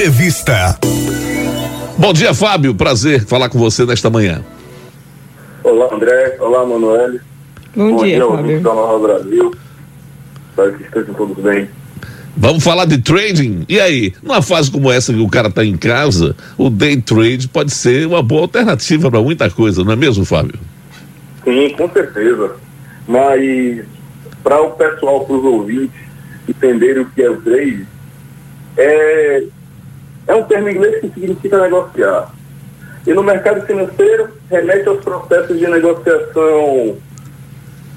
Entrevista. Bom dia, Fábio. Prazer falar com você nesta manhã. Olá, André. Olá, Manoel. Bom, Bom dia, dia Fábio. da Nova Brasil. Espero que estejam todos bem. Vamos falar de trading? E aí, numa fase como essa que o cara está em casa, o day trade pode ser uma boa alternativa para muita coisa, não é mesmo, Fábio? Sim, com certeza. Mas para o pessoal, para os ouvintes entenderem o que é o trade, é, é um termo inglês que significa negociar. E no mercado financeiro, remete aos processos de negociação,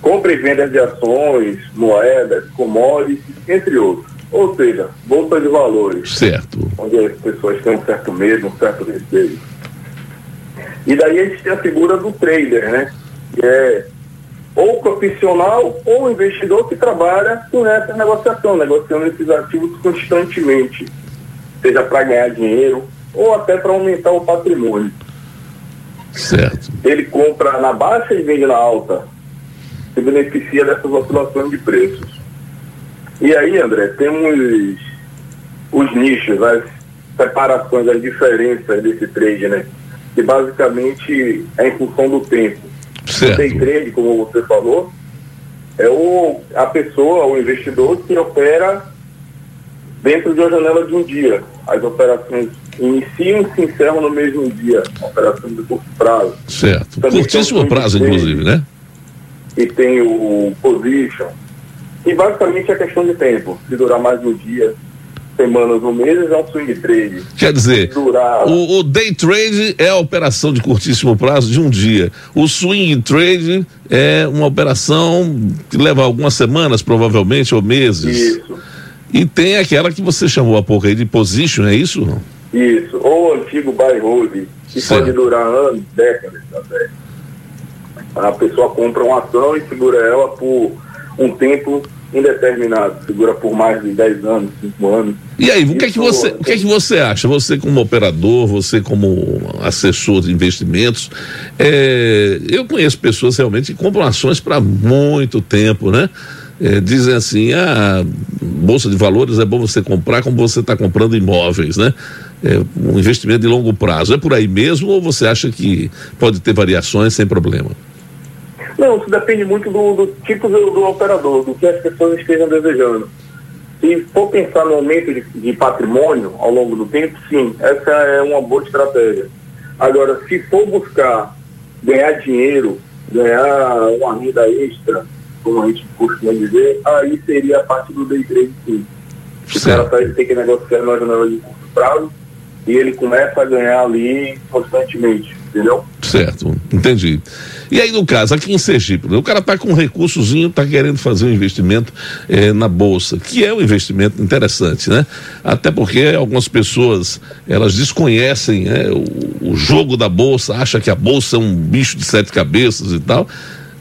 compra e venda de ações, moedas, commodities, entre outros. Ou seja, bolsa de valores. Certo. Onde as pessoas têm um certo medo, um certo respeito. E daí a gente tem a figura do trader, né? Que é ou profissional ou investidor que trabalha com essa negociação, negociando esses ativos constantemente, seja para ganhar dinheiro ou até para aumentar o patrimônio. Certo. Ele compra na baixa e vende na alta, se beneficia dessas oscilações de preços. E aí, André, temos os nichos, as separações, as diferenças desse trade, né? Que basicamente é em função do tempo. Certo. O day trade, como você falou, é o, a pessoa, o investidor que opera dentro de uma janela de um dia. As operações iniciam e se encerram no mesmo dia, operações de curto prazo. Certo. Também Curtíssimo prazo, inclusive, né? E tem o position. E basicamente é questão de tempo. Se durar mais de um dia, semanas ou meses, é um swing trade. Quer dizer, durar... o, o, day trade é a operação de curtíssimo prazo de um dia. O swing trade é uma operação que leva algumas semanas, provavelmente, ou meses. Isso. E tem aquela que você chamou há pouco aí de position, é isso? Isso. Ou o antigo buy hold, que certo. pode durar anos, décadas até. A pessoa compra uma ação e segura ela por um tempo indeterminado, segura por mais de 10 anos, 5 anos. E aí, o que, é que você, o que é que você acha? Você como operador, você como assessor de investimentos, é, eu conheço pessoas realmente que compram ações para muito tempo, né? É, dizem assim, ah, bolsa de valores é bom você comprar como você está comprando imóveis, né? É um investimento de longo prazo. É por aí mesmo ou você acha que pode ter variações sem problema? Não, isso depende muito do, do tipo do, do, operador, do que as pessoas estejam desejando. Se for pensar no aumento de, de, patrimônio ao longo do tempo, sim, essa é uma boa estratégia. Agora, se for buscar ganhar dinheiro, ganhar uma renda extra, como a gente costuma dizer, aí seria a parte do day trade, sim. O cara tá, tem que negociar na janela de curto prazo e ele começa a ganhar ali constantemente, entendeu? Certo, entendi. E aí, no caso, aqui em Sergipe, né, o cara está com um recursozinho, está querendo fazer um investimento eh, na Bolsa, que é um investimento interessante, né? Até porque algumas pessoas, elas desconhecem né, o, o jogo da Bolsa, acham que a Bolsa é um bicho de sete cabeças e tal.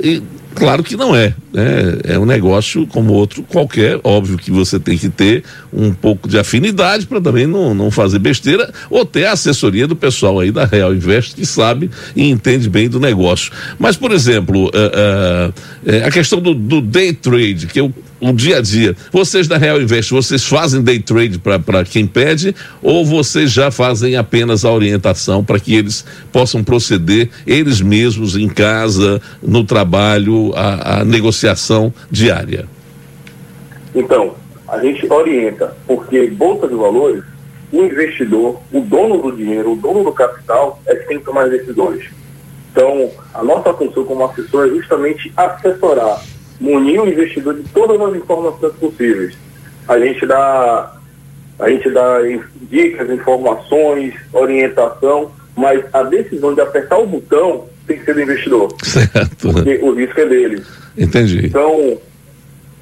E Claro que não é, né? É um negócio como outro qualquer. Óbvio que você tem que ter um pouco de afinidade para também não, não fazer besteira ou ter a assessoria do pessoal aí da Real Invest que sabe e entende bem do negócio. Mas, por exemplo, uh, uh, a questão do, do day trade, que eu o dia a dia. Vocês da Real Invest, vocês fazem day trade para quem pede ou vocês já fazem apenas a orientação para que eles possam proceder eles mesmos em casa, no trabalho, a, a negociação diária? Então, a gente orienta, porque Bolsa de Valores, o investidor, o dono do dinheiro, o dono do capital, é que tem que tomar as decisões. Então, a nossa função como assessor é justamente assessorar munir o investidor de todas as informações possíveis. A gente dá, a gente dá dicas, informações, orientação, mas a decisão de apertar o botão tem que ser do investidor. Certo. Porque o risco é dele. Entendi. Então,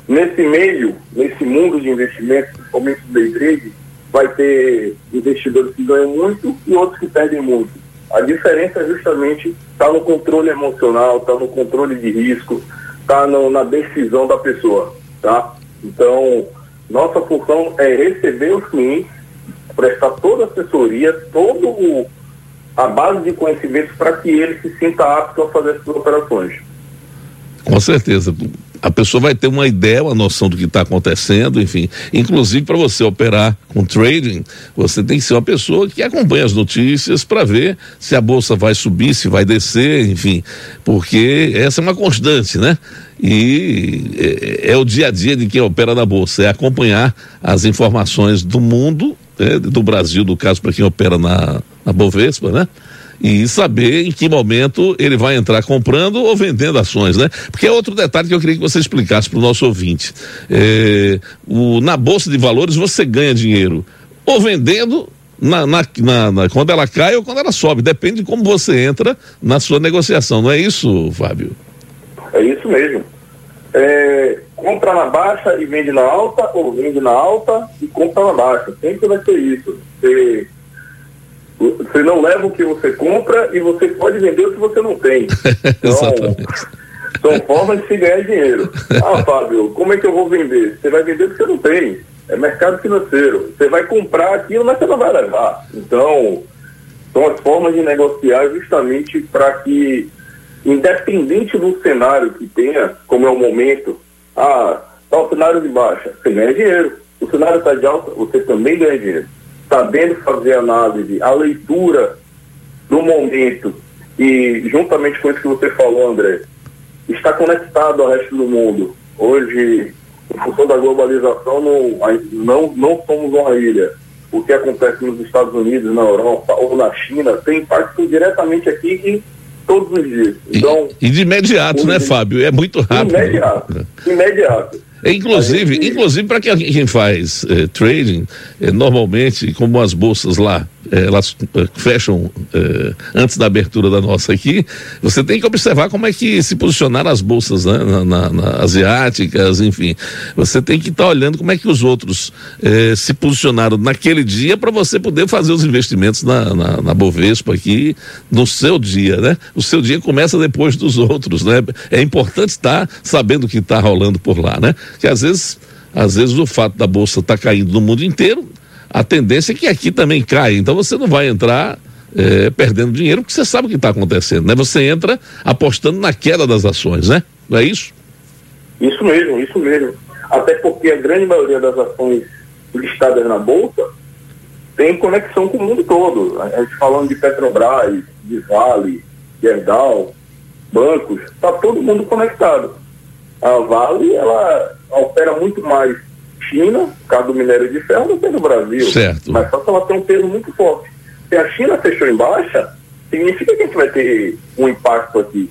nesse meio, nesse mundo de investimentos, principalmente do day trade, vai ter investidores que ganham muito e outros que perdem muito. A diferença é justamente está no controle emocional, está no controle de risco, está na decisão da pessoa, tá? Então, nossa função é receber os clientes, prestar toda a assessoria, todo a base de conhecimentos para que ele se sinta apto a fazer essas operações. Com certeza. a pessoa vai ter uma ideia, uma noção do que está acontecendo, enfim. Inclusive, para você operar com trading, você tem que ser uma pessoa que acompanha as notícias para ver se a bolsa vai subir, se vai descer, enfim. Porque essa é uma constante, né? E é, é o dia a dia de quem opera na bolsa, é acompanhar as informações do mundo, né? do Brasil, no caso, para quem opera na, na Bovespa, né? E saber em que momento ele vai entrar comprando ou vendendo ações, né? Porque é outro detalhe que eu queria que você explicasse para o nosso ouvinte. É, o, na Bolsa de Valores você ganha dinheiro ou vendendo na, na, na, na, quando ela cai ou quando ela sobe. Depende de como você entra na sua negociação, não é isso, Fábio? É isso mesmo. É, compra na baixa e vende na alta, ou vende na alta e compra na baixa. Sempre vai ser isso. Você você não leva o que você compra e você pode vender o que você não tem. Então, são formas de se ganhar dinheiro. Ah, Fábio, como é que eu vou vender? Você vai vender o que você não tem. É mercado financeiro. Você vai comprar aquilo, mas você não vai levar. Então, são as formas de negociar justamente para que, independente do cenário que tenha, como é o momento, ah, está o cenário de baixa, você ganha dinheiro. O cenário está de alta, você também ganha dinheiro sabendo fazer análise, a leitura do momento e juntamente com isso que você falou, André, está conectado ao resto do mundo. Hoje, em função da globalização, não, não, não somos uma ilha. O que acontece nos Estados Unidos, na Europa ou na China tem impacto diretamente aqui em todos os dias. Então, e, e de imediato, né, Fábio? É muito rápido. Imediato. Imediato. Inclusive, gente... inclusive para quem faz eh, trading, eh, normalmente, como as bolsas lá elas eh, fecham eh, antes da abertura da nossa aqui, você tem que observar como é que se posicionaram as bolsas né, na, na, na asiáticas, enfim. Você tem que estar tá olhando como é que os outros eh, se posicionaram naquele dia para você poder fazer os investimentos na, na, na, Bovespa aqui no seu dia, né? O seu dia começa depois dos outros, né? É importante estar tá sabendo o que está rolando por lá, né? Que às vezes às vezes o fato da bolsa estar tá caindo no mundo inteiro a tendência é que aqui também caia. Então você não vai entrar é, perdendo dinheiro, porque você sabe o que está acontecendo, né? Você entra apostando na queda das ações, né? Não é isso? Isso mesmo, isso mesmo. Até porque a grande maioria das ações listadas na Bolsa tem conexão com o mundo todo. A gente falando de Petrobras, de Vale, de bancos, está todo mundo conectado. A Vale, ela opera muito mais China, por causa do minério de ferro, não tem no Brasil. Certo. Mas só que ela tem um peso muito forte. Se a China fechou em baixa, significa que a gente vai ter um impacto aqui.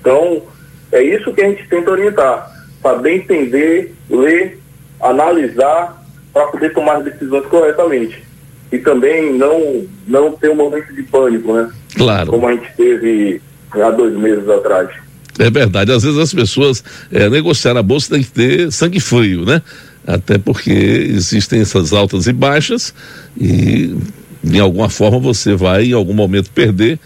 Então, é isso que a gente tenta orientar. Saber entender, ler, analisar, para poder tomar as decisões corretamente. E também não, não ter um momento de pânico, né? Claro. Como a gente teve há dois meses atrás. É verdade. Às vezes as pessoas é, negociar a bolsa tem que ter sangue frio, né? Até porque existem essas altas e baixas e de alguma forma você vai em algum momento perder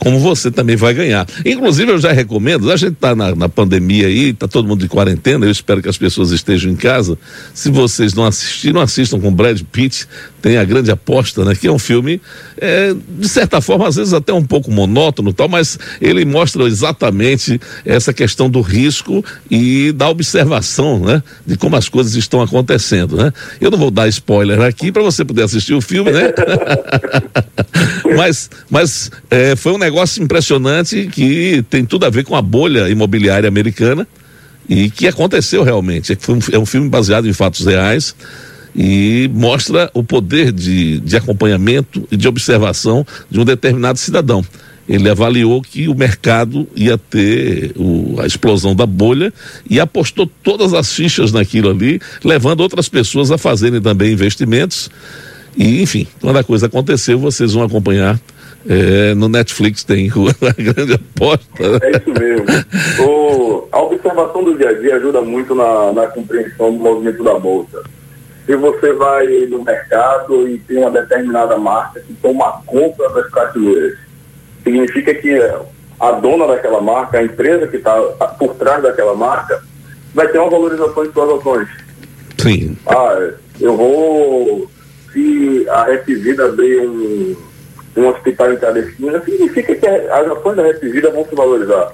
como você também vai ganhar. Inclusive, eu já recomendo, a gente está na, na, pandemia aí, está todo mundo de quarentena, eu espero que as pessoas estejam em casa. Se vocês não assistiram, assistam com Brad Pitt, tem a grande aposta, né? Que é um filme, é, de certa forma, às vezes até um pouco monótono tal, mas ele mostra exatamente essa questão do risco e da observação, né? De como as coisas estão acontecendo, né? Eu não vou dar spoiler aqui para você poder assistir o filme, né? mas mas é, foi um negócio impressionante que tem tudo a ver com a bolha imobiliária americana e que aconteceu realmente. É, um, é um filme baseado em fatos reais e mostra o poder de, de acompanhamento e de observação de um determinado cidadão. Ele avaliou que o mercado ia ter o, a explosão da bolha e apostou todas as fichas naquilo ali, levando outras pessoas a fazerem também investimentos. E, enfim, quando a coisa aconteceu, vocês vão acompanhar é, no Netflix tem a grande aposta. É isso mesmo. O, a observação do dia a dia ajuda muito na, na compreensão do movimento da bolsa. Se você vai no mercado e tem uma determinada marca que toma conta das prateleiras, significa que a dona daquela marca, a empresa que está por trás daquela marca, vai ter uma valorização de suas ações. Sim. Ah, eu vou. Se a Repvida abrir um um hospital em cada esquina, significa que as ações da Rede Vida vão se valorizar.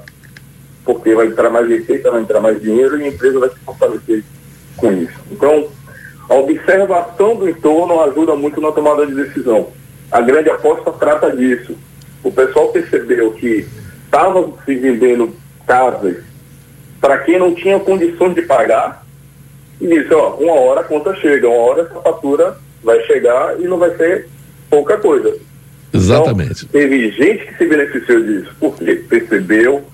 porque vai entrar mais receita, vai entrar mais dinheiro e a empresa vai se fortalecer com isso. Então, a observação do entorno ajuda muito na tomada de decisão. A grande aposta trata disso. O pessoal percebeu que estava se vendendo casas para quem não tinha condições de pagar e disse, ó, uma hora a conta chega, uma hora essa fatura vai chegar e não vai ser pouca coisa. Exatamente. Então, teve gente que se beneficiou disso, porque percebeu,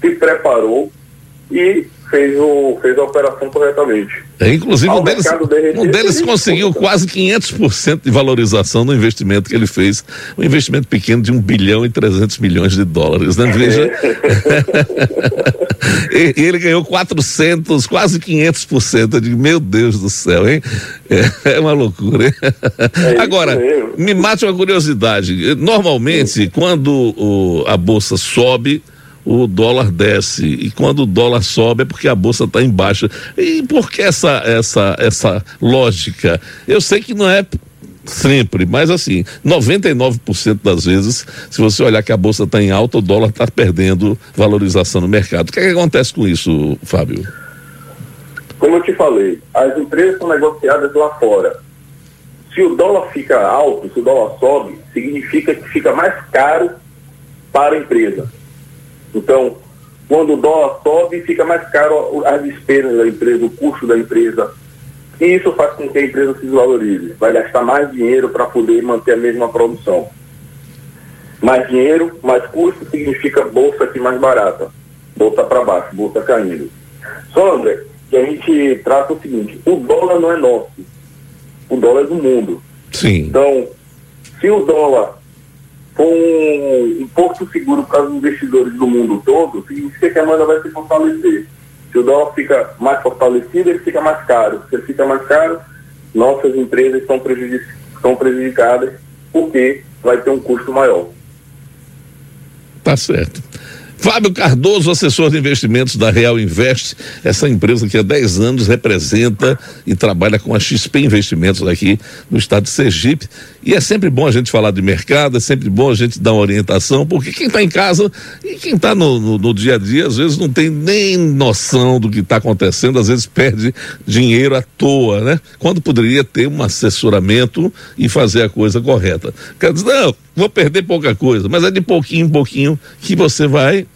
se preparou e fez, o, fez a operação corretamente. É, inclusive, um deles, um deles conseguiu quase 500% de valorização no investimento que ele fez. Um investimento pequeno de 1 bilhão e 300 milhões de dólares, né? Veja. e, e, ele ganhou 400, quase 500%. Eu digo, meu Deus do céu, hein? É, é uma loucura, hein? É Agora, me mate uma curiosidade. Normalmente, quando o, a bolsa sobe, o dólar desce. E quando o dólar sobe é porque a bolsa está em baixa. E por que essa, essa, essa lógica? Eu sei que não é sempre, mas assim, 99% das vezes, se você olhar que a bolsa está em alta, o dólar está perdendo valorização no mercado. O que, é que acontece com isso, Fábio? Como eu te falei, as empresas são negociadas lá fora. Se o dólar fica alto, se o dólar sobe, significa que fica mais caro para a empresa. Então, quando o dólar sobe, fica mais caro as despesas da empresa, o custo da empresa. E isso faz com que a empresa se desvalorize. Vai gastar mais dinheiro para poder manter a mesma produção. Mais dinheiro, mais custo, significa bolsa aqui mais barata. Bolsa para baixo, bolsa caindo. Só, André, que a gente trata o seguinte, o dólar não é nosso. O dólar é do mundo. Sim. Então, se o dólar com um porto seguro para os investidores do mundo todo, significa que a moeda vai se fortalecer. Se o dólar fica mais fortalecido, ele fica mais caro. Se ele fica mais caro, nossas empresas estão, prejudic estão prejudicadas porque vai ter um custo maior. Tá certo. Fábio Cardoso, assessor de investimentos da Real Invest, essa empresa que há 10 anos representa e trabalha com a XP Investimentos aqui no estado de Sergipe. E é sempre bom a gente falar de mercado, é sempre bom a gente dar uma orientação, porque quem está em casa e quem está no, no, no, dia a dia, às vezes não tem nem noção do que está acontecendo, às vezes perde dinheiro à toa, né? Quando poderia ter um assessoramento e fazer a coisa correta. Quer dizer, não, vou perder pouca coisa, mas é de pouquinho em pouquinho que você vai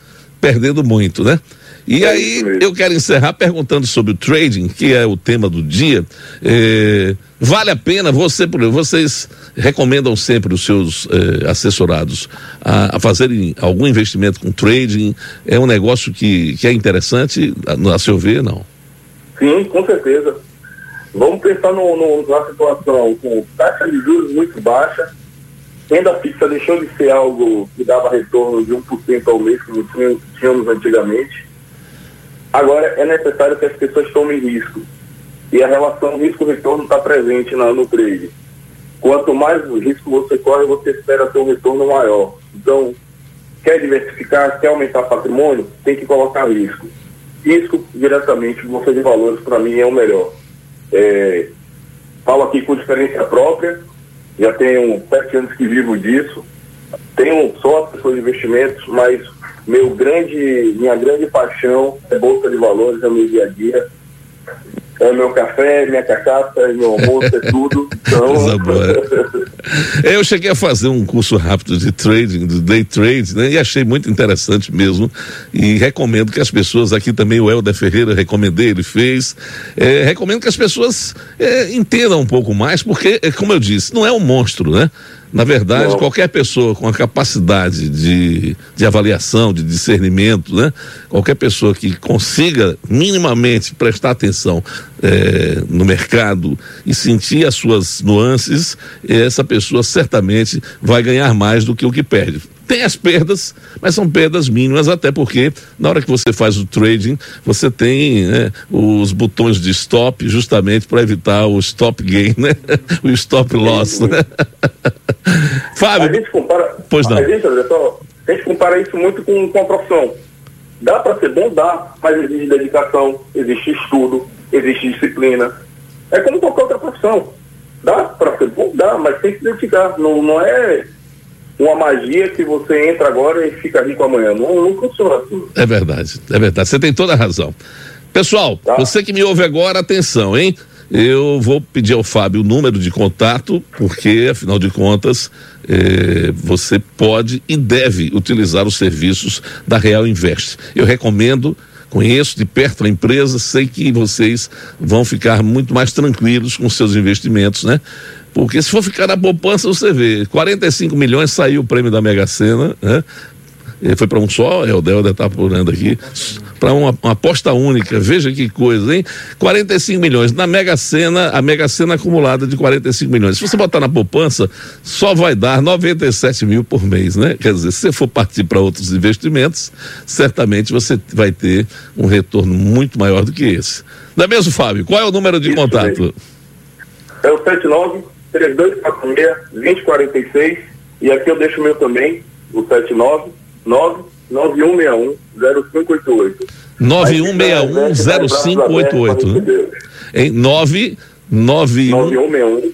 perdendo muito, né? E é aí eu quero encerrar perguntando sobre o trading, que é o tema do dia. É, vale a pena você, vocês recomendam sempre os seus é, assessorados a, a, fazerem algum investimento com trading? É um negócio que, que é interessante, a, a seu ver, não? Sim, com certeza. Vamos pensar no, no, na situação com taxa de juros muito baixa, renda fixa deixou de ser algo que dava retorno de 1% ao mês, como tínhamos antigamente. Agora é necessário que as pessoas tomem risco. E a relação risco-retorno está presente na, no trade. Quanto mais risco você corre, você espera ter um retorno maior. Então, quer diversificar, quer aumentar patrimônio, tem que colocar risco. Risco diretamente, bolsa de valores, para mim, é o melhor. É, falo aqui com experiência própria, já tenho sete anos que vivo disso. Tenho sócios de investimentos, mas meu grande, minha grande paixão é bolsa de valores, é o meu dia a dia. É meu café, minha cachaça, é meu almoço, é tudo. Então... Eu cheguei a fazer um curso rápido de trading, de day trade, né? E achei muito interessante mesmo. E recomendo que as pessoas, aqui também o Helder Ferreira recomendei, ele fez. É, recomendo que as pessoas é, entendam um pouco mais, porque, é, como eu disse, não é um monstro, né? Na verdade, Não. qualquer pessoa com a capacidade de, de avaliação, de discernimento, né? Qualquer pessoa que consiga minimamente prestar atenção é, no mercado e sentir as suas nuances, essa pessoa certamente vai ganhar mais do que o que perde. Tem as perdas, mas são perdas mínimas, até porque na hora que você faz o trading, você tem né, os botões de stop justamente para evitar o stop gain, né? o stop loss. Né? Fábio. A gente compara. Pois não. A gente, só, a gente compara isso muito com, com a profissão. Dá para ser bom? Dá, mas existe dedicação, existe estudo, existe disciplina. É como qualquer outra profissão. Dá para ser bom? Dá, mas tem que se dedicar. Não, não é uma magia que você entra agora e fica rico amanhã. Não, não funciona assim. É verdade, é verdade. Você tem toda a razão. Pessoal, tá. você que me ouve agora, atenção, hein? Eu vou pedir ao Fábio o número de contato, porque, afinal de contas, eh, você pode e deve utilizar os serviços da Real Invest. Eu recomendo, conheço de perto a empresa, sei que vocês vão ficar muito mais tranquilos com seus investimentos, né? Porque se for ficar na poupança, você vê, 45 milhões saiu o prêmio da Mega Sena, né? Ele foi para um só, é o Delda está apurando aqui, para uma, uma, aposta única. Veja que coisa, hein? 45 milhões. Na Mega Sena, a Mega Sena acumulada de 45 milhões. Se você botar na poupança, só vai dar 97 mil por mês, né? Quer dizer, se você for partir para outros investimentos, certamente você vai ter um retorno muito maior do que esse. Não é mesmo, Fábio? Qual é o número de Isso contato? É o 79 3246 2046 e aqui eu deixo o meu também, o 79 99161 0588. 9161 0588, né? Em 9 9161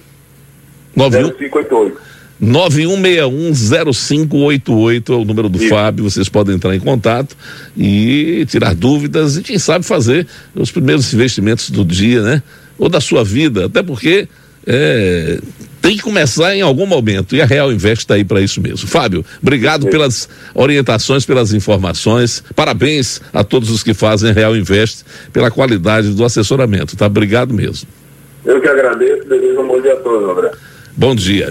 0588. 91610588 é o número do Isso. Fábio, vocês podem entrar em contato e tirar dúvidas e quem sabe fazer os primeiros investimentos do dia, né? Ou da sua vida, até porque é, tem que começar em algum momento e a Real Invest está aí para isso mesmo. Fábio, obrigado Sim. pelas orientações, pelas informações. Parabéns a todos os que fazem Real Invest pela qualidade do assessoramento, tá? Obrigado mesmo. Eu que agradeço, desejo um bom dia a todos, André. Bom dia.